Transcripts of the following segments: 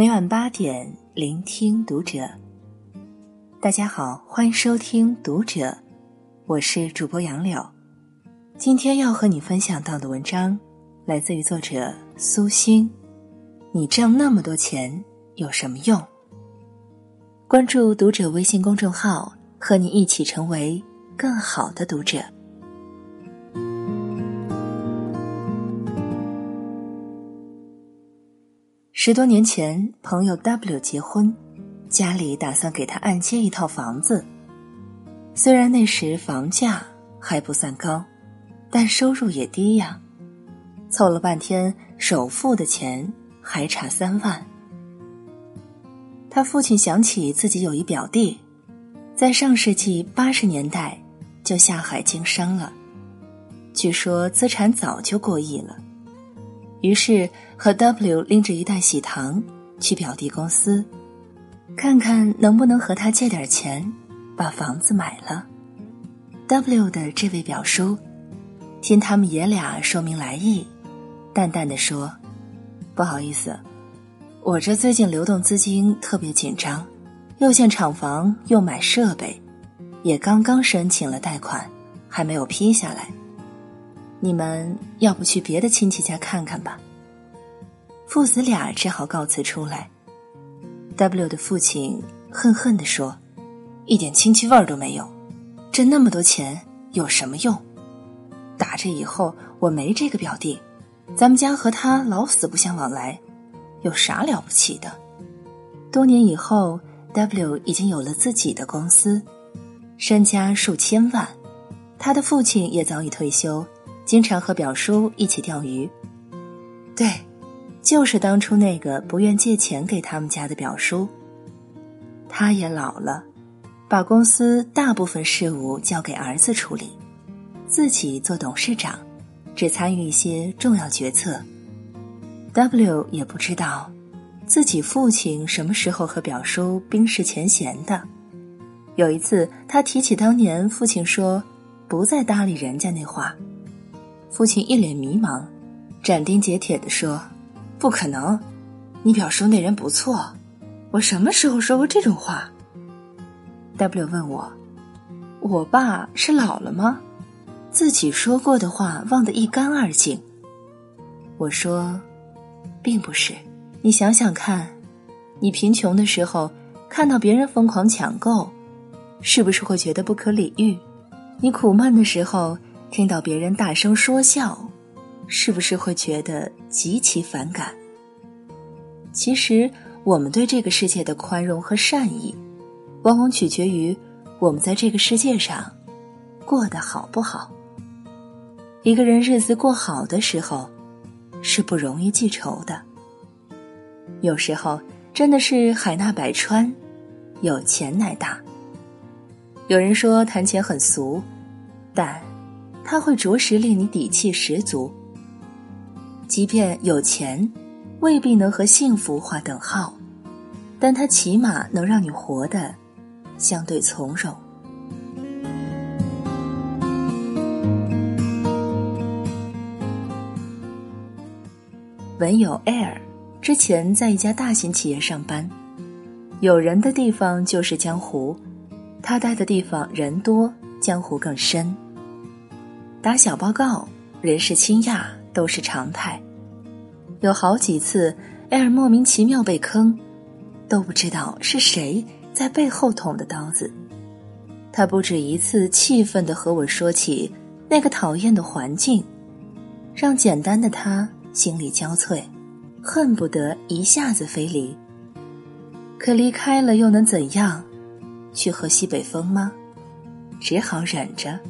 每晚八点，聆听读者。大家好，欢迎收听《读者》，我是主播杨柳。今天要和你分享到的文章，来自于作者苏欣。你挣那么多钱有什么用？关注《读者》微信公众号，和你一起成为更好的读者。十多年前，朋友 W 结婚，家里打算给他按揭一套房子。虽然那时房价还不算高，但收入也低呀。凑了半天，首付的钱还差三万。他父亲想起自己有一表弟，在上世纪八十年代就下海经商了，据说资产早就过亿了。于是和 W 拎着一袋喜糖去表弟公司，看看能不能和他借点钱，把房子买了。W 的这位表叔，听他们爷俩说明来意，淡淡的说：“不好意思，我这最近流动资金特别紧张，又建厂房又买设备，也刚刚申请了贷款，还没有批下来。”你们要不去别的亲戚家看看吧。父子俩只好告辞出来。W 的父亲恨恨地说：“一点亲戚味儿都没有，挣那么多钱有什么用？打这以后我没这个表弟，咱们家和他老死不相往来，有啥了不起的？”多年以后，W 已经有了自己的公司，身家数千万，他的父亲也早已退休。经常和表叔一起钓鱼，对，就是当初那个不愿借钱给他们家的表叔。他也老了，把公司大部分事务交给儿子处理，自己做董事长，只参与一些重要决策。W 也不知道，自己父亲什么时候和表叔冰释前嫌的。有一次，他提起当年父亲说不再搭理人家那话。父亲一脸迷茫，斩钉截铁地说：“不可能，你表叔那人不错，我什么时候说过这种话？”W 问我：“我爸是老了吗？自己说过的话忘得一干二净。”我说：“并不是，你想想看，你贫穷的时候看到别人疯狂抢购，是不是会觉得不可理喻？你苦闷的时候。”听到别人大声说笑，是不是会觉得极其反感？其实，我们对这个世界的宽容和善意，往往取决于我们在这个世界上过得好不好。一个人日子过好的时候，是不容易记仇的。有时候，真的是海纳百川，有钱乃大。有人说谈钱很俗，但。他会着实令你底气十足。即便有钱，未必能和幸福划等号，但他起码能让你活得相对从容。文友 Air 之前在一家大型企业上班，有人的地方就是江湖，他待的地方人多，江湖更深。打小报告，人事倾轧都是常态。有好几次，艾尔莫名其妙被坑，都不知道是谁在背后捅的刀子。他不止一次气愤地和我说起那个讨厌的环境，让简单的他心力交瘁，恨不得一下子飞离。可离开了又能怎样？去喝西北风吗？只好忍着。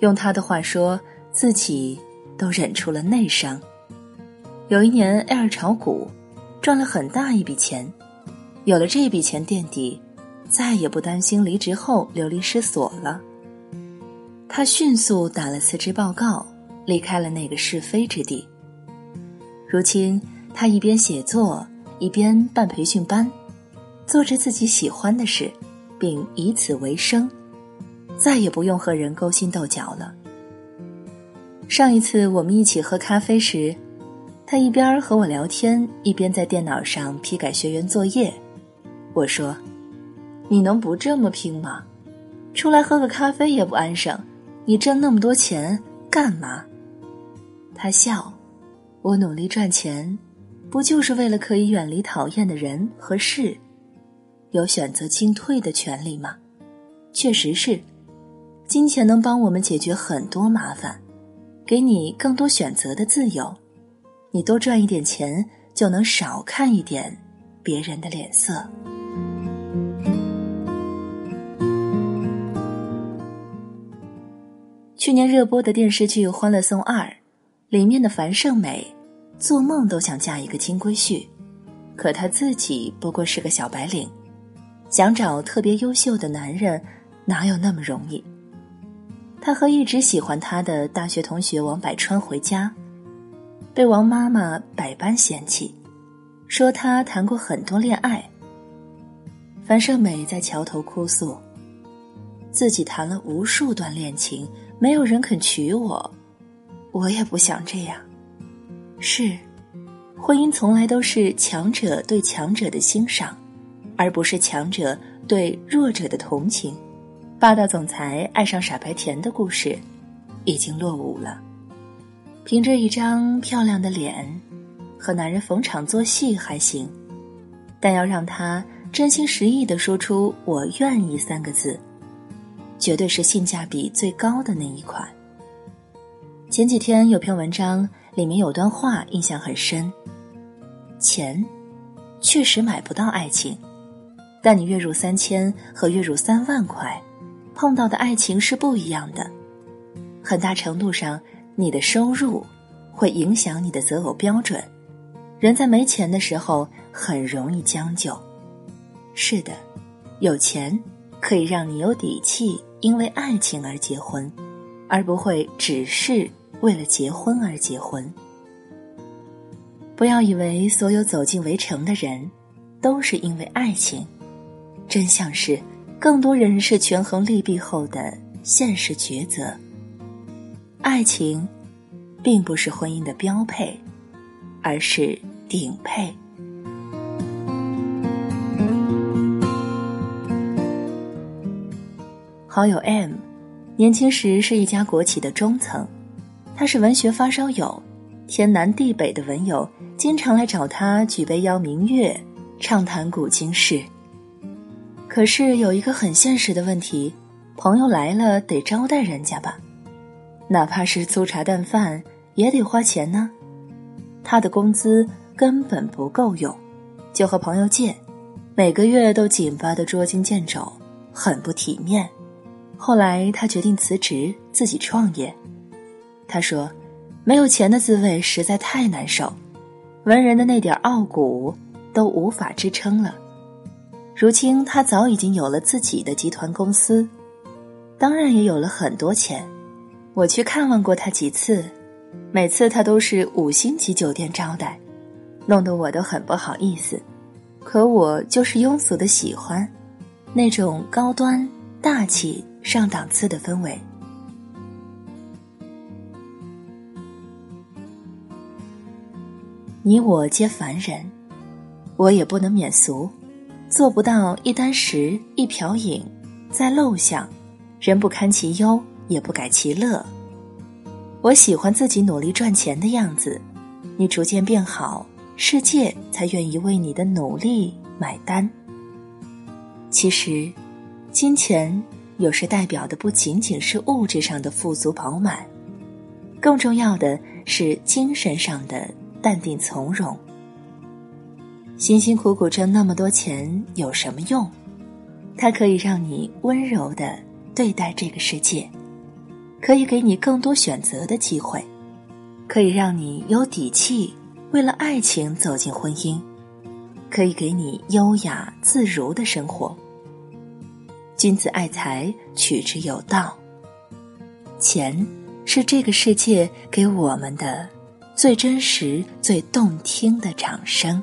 用他的话说，自己都忍出了内伤。有一年，艾尔炒股，赚了很大一笔钱。有了这笔钱垫底，再也不担心离职后流离失所了。他迅速打了辞职报告，离开了那个是非之地。如今，他一边写作，一边办培训班，做着自己喜欢的事，并以此为生。再也不用和人勾心斗角了。上一次我们一起喝咖啡时他一边和我聊天，一边在电脑上批改学员作业。我说：“你能不这么拼吗？出来喝个咖啡也不安生，你挣那么多钱干嘛？”他笑：“我努力赚钱，不就是为了可以远离讨厌的人和事，有选择进退的权利吗？”确实是，金钱能帮我们解决很多麻烦，给你更多选择的自由。你多赚一点钱，就能少看一点别人的脸色。去年热播的电视剧《欢乐颂二》，里面的樊胜美，做梦都想嫁一个金龟婿，可她自己不过是个小白领，想找特别优秀的男人，哪有那么容易？他和一直喜欢他的大学同学王百川回家。被王妈妈百般嫌弃，说他谈过很多恋爱。樊胜美在桥头哭诉，自己谈了无数段恋情，没有人肯娶我，我也不想这样。是，婚姻从来都是强者对强者的欣赏，而不是强者对弱者的同情。霸道总裁爱上傻白甜的故事，已经落伍了。凭着一张漂亮的脸，和男人逢场作戏还行，但要让他真心实意的说出“我愿意”三个字，绝对是性价比最高的那一款。前几天有篇文章，里面有段话印象很深：钱确实买不到爱情，但你月入三千和月入三万块，碰到的爱情是不一样的，很大程度上。你的收入会影响你的择偶标准。人在没钱的时候很容易将就。是的，有钱可以让你有底气，因为爱情而结婚，而不会只是为了结婚而结婚。不要以为所有走进围城的人都是因为爱情，真相是更多人是权衡利弊后的现实抉择。爱情，并不是婚姻的标配，而是顶配。好友 M，年轻时是一家国企的中层，他是文学发烧友，天南地北的文友经常来找他举杯邀明月，畅谈古今事。可是有一个很现实的问题，朋友来了得招待人家吧。哪怕是粗茶淡饭也得花钱呢，他的工资根本不够用，就和朋友借，每个月都紧巴的捉襟见肘，很不体面。后来他决定辞职，自己创业。他说：“没有钱的滋味实在太难受，文人的那点傲骨都无法支撑了。”如今他早已经有了自己的集团公司，当然也有了很多钱。我去看望过他几次，每次他都是五星级酒店招待，弄得我都很不好意思。可我就是庸俗的喜欢，那种高端大气上档次的氛围。你我皆凡人，我也不能免俗，做不到一箪食一瓢饮，在陋巷，人不堪其忧。也不改其乐。我喜欢自己努力赚钱的样子，你逐渐变好，世界才愿意为你的努力买单。其实，金钱有时代表的不仅仅是物质上的富足饱满，更重要的是精神上的淡定从容。辛辛苦苦挣那么多钱有什么用？它可以让你温柔的对待这个世界。可以给你更多选择的机会，可以让你有底气为了爱情走进婚姻，可以给你优雅自如的生活。君子爱财，取之有道。钱是这个世界给我们的最真实、最动听的掌声。